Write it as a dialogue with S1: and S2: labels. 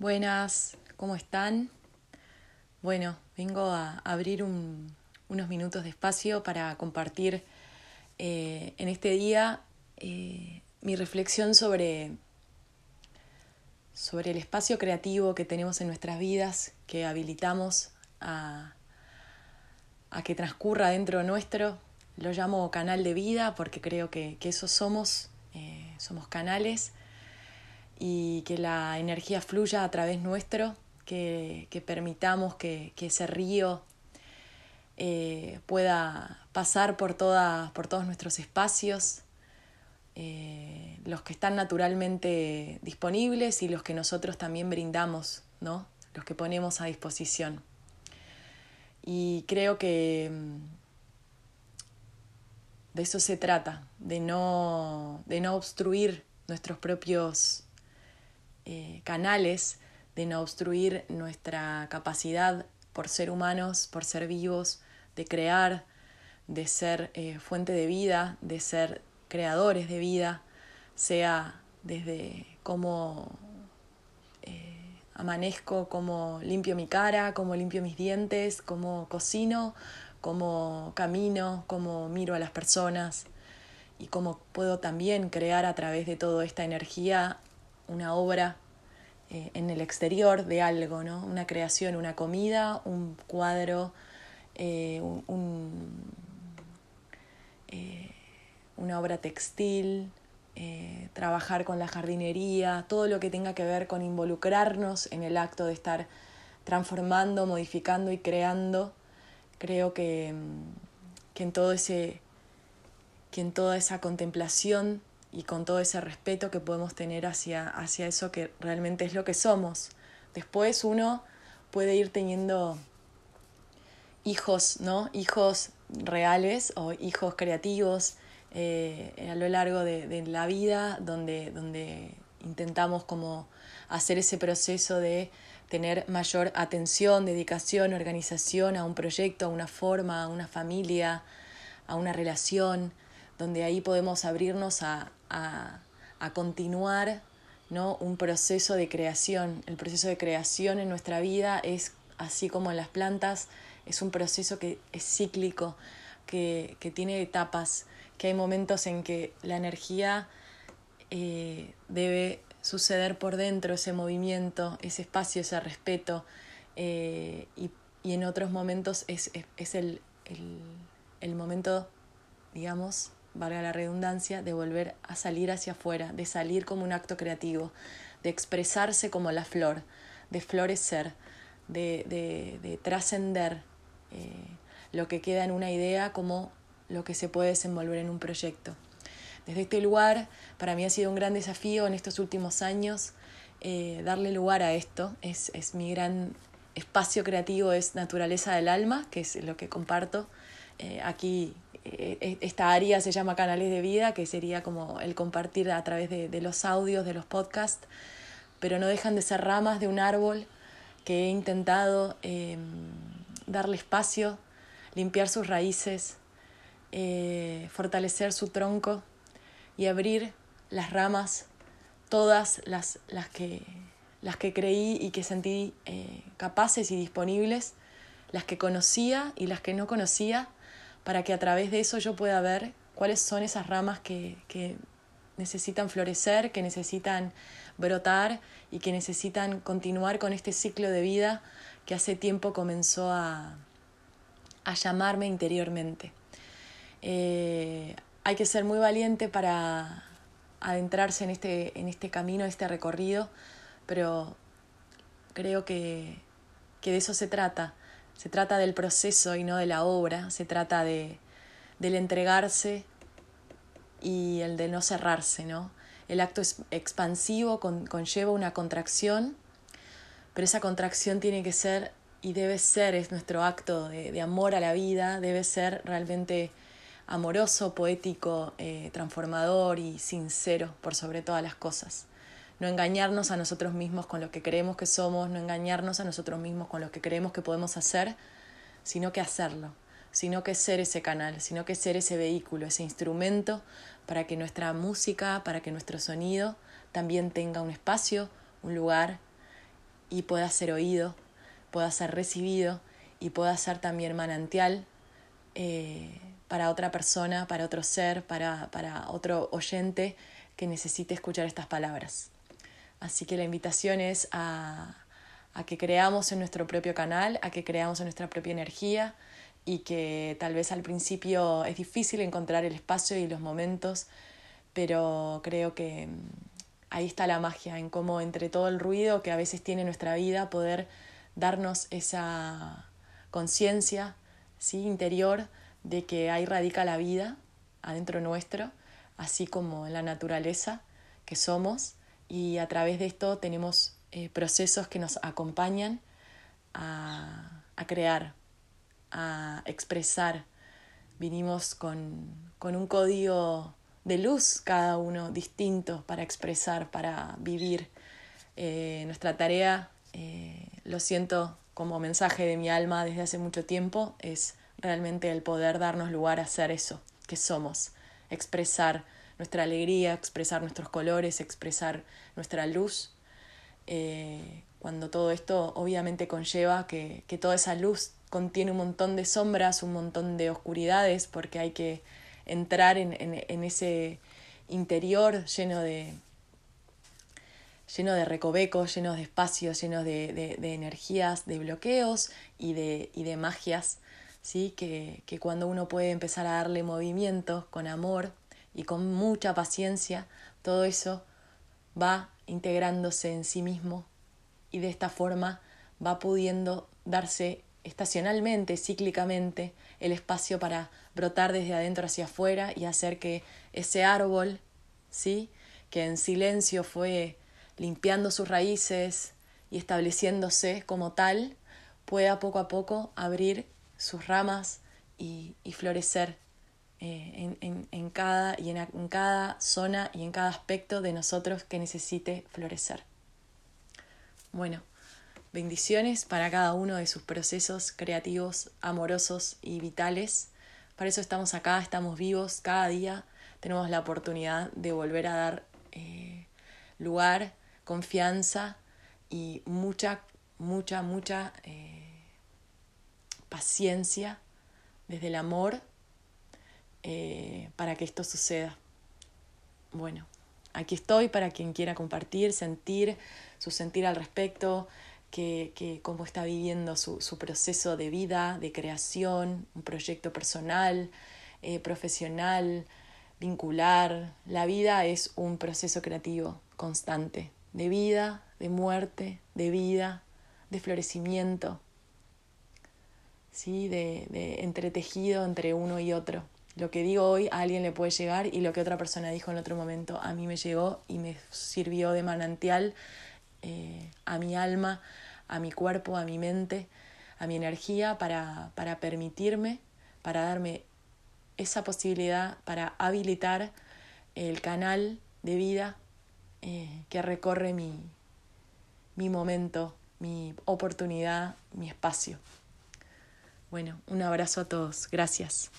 S1: Buenas, ¿cómo están? Bueno, vengo a abrir unos minutos de espacio para compartir eh, en este día eh, mi reflexión sobre, sobre el espacio creativo que tenemos en nuestras vidas, que habilitamos a, a que transcurra dentro nuestro. Lo llamo canal de vida porque creo que, que eso somos, eh, somos canales y que la energía fluya a través nuestro, que, permitamos que, ese río eh, pueda pasar por, por todos nuestros espacios, eh, los que están naturalmente disponibles y los que nosotros también brindamos, ¿no? los que ponemos a disposición. Y creo que mm, de eso se trata, de no, de no obstruir nuestros propios eh, canales de no obstruir nuestra capacidad por ser humanos, por ser vivos, de crear, de ser eh, fuente de vida, de ser creadores de vida, sea desde cómo eh, amanezco, cómo limpio mi cara, cómo limpio mis dientes, cómo cocino, cómo camino, cómo miro a las personas y cómo puedo también crear a través de toda esta energía una obra eh, en el exterior de algo, ¿no? Una creación, una comida, un cuadro, eh, eh, una obra textil, trabajar con la jardinería, todo lo que tenga que ver con involucrarnos en el acto de estar transformando, modificando y creando. Creo que, que en todo ese que en toda esa contemplación y con todo ese respeto que podemos tener hacia, hacia eso que realmente es lo que somos. Después uno puede ir teniendo hijos, ¿no? Hijos reales o hijos creativos eh, a lo largo de, la vida, donde, donde intentamos como hacer ese proceso de tener mayor atención, dedicación, organización a un proyecto, a una forma, a una familia, a una relación, donde ahí podemos abrirnos a, a, continuar ¿no? un proceso de creación. El proceso de creación en nuestra vida es, así como en las plantas, es un proceso que es cíclico, que, tiene etapas, que hay momentos en que la energía eh, debe suceder por dentro, ese movimiento, ese espacio, ese respeto, eh, y, en otros momentos es, el, el momento, digamos, valga la redundancia, de volver a salir hacia afuera, de salir como un acto creativo, de expresarse como la flor, de florecer, de, de, trascender eh, lo que queda en una idea como lo que se puede desenvolver en un proyecto. Desde este lugar, para mí ha sido un gran desafío en estos últimos años eh, darle lugar a esto. Es, es mi gran espacio creativo, es naturaleza del alma, que es lo que comparto eh, aquí esta área se llama canales de vida, que sería como el compartir a través de, los audios, de los podcasts, pero no dejan de ser ramas de un árbol que he intentado em, darle espacio, limpiar sus raíces, eh, fortalecer su tronco y abrir las ramas, todas las, las, que, las que creí y que sentí eh, capaces y disponibles, las que conocía y las que no conocía para que a través de eso yo pueda ver cuáles son esas ramas que, que necesitan florecer, que necesitan brotar y que necesitan continuar con este ciclo de vida que hace tiempo comenzó a, a llamarme interiormente. Eh, hay que ser muy valiente para adentrarse en este, en este camino, este recorrido, pero creo que, que de eso se trata, se trata del proceso y no de la obra, se trata de, del entregarse y el de no cerrarse, ¿no? El acto expansivo conlleva una contracción, pero esa contracción tiene que ser y debe ser, es nuestro acto de, amor a la vida, debe ser realmente amoroso, poético, eh, transformador y sincero por sobre todas las cosas no engañarnos a nosotros mismos con lo que creemos que somos, no engañarnos a nosotros mismos con lo que creemos que podemos hacer, sino que hacerlo, sino que ser ese canal, sino que ser ese vehículo, ese instrumento para que nuestra música, para que nuestro sonido también tenga un espacio, un lugar y pueda ser oído, pueda ser recibido y pueda ser también manantial eh, para otra persona, para otro ser, para, para otro oyente que necesite escuchar estas palabras. Así que la invitación es a, a que creamos en nuestro propio canal, a que creamos en nuestra propia energía y que tal vez al principio es difícil encontrar el espacio y los momentos, pero creo que mm, ahí está la magia, en cómo entre todo el ruido que a veces tiene nuestra vida, poder darnos esa conciencia ¿sí? interior de que ahí radica la vida adentro nuestro, así como en la naturaleza que somos, y a través de esto tenemos eh, procesos que nos acompañan a, a, crear, a expresar. Vinimos con, con un código de luz cada uno distinto para expresar, para vivir. Eh, nuestra tarea, eh, lo siento como mensaje de mi alma desde hace mucho tiempo, es realmente el poder darnos lugar a hacer eso que somos, expresar nuestra alegría, expresar nuestros colores, expresar nuestra luz eh, cuando todo esto obviamente conlleva que, toda esa luz contiene un montón de sombras, un montón de oscuridades, porque hay que entrar en, ese interior lleno de, lleno de recovecos, llenos de espacios, llenos de, energías, de bloqueos y de, y de magias, ¿sí? Que, que, cuando uno puede empezar a darle movimiento con amor y con mucha paciencia, todo eso va integrándose en sí mismo y de esta forma va pudiendo darse estacionalmente, cíclicamente, el espacio para brotar desde adentro hacia afuera y hacer que ese árbol, ¿sí? que en silencio fue limpiando sus raíces y estableciéndose como tal, pueda poco a poco abrir sus ramas y, y florecer eh, en, cada, y en, cada zona y en cada aspecto de nosotros que necesite florecer. Bueno, bendiciones para cada uno de sus procesos creativos, amorosos y vitales. Para eso estamos acá, estamos vivos cada día, tenemos la oportunidad de volver a dar eh, lugar, confianza y mucha, mucha, mucha eh, paciencia desde el amor eh, para que esto suceda. Bueno, aquí estoy para quien quiera compartir, sentir su sentir al respecto, que, que cómo está viviendo su, su, proceso de vida, de creación, un proyecto personal, eh, profesional, vincular. La vida es un proceso creativo constante, de vida, de muerte, de vida, de florecimiento, ¿sí? de, de entretejido entre uno y otro. Lo que digo hoy a alguien le puede llegar y lo que otra persona dijo en otro momento a mí me llegó y me sirvió de manantial eh, a mi alma, a mi cuerpo, a mi mente, a mi energía para, para permitirme, para darme esa posibilidad, para habilitar el canal de vida eh, que recorre mi, mi momento, mi oportunidad, mi espacio. Bueno, un abrazo a todos. Gracias.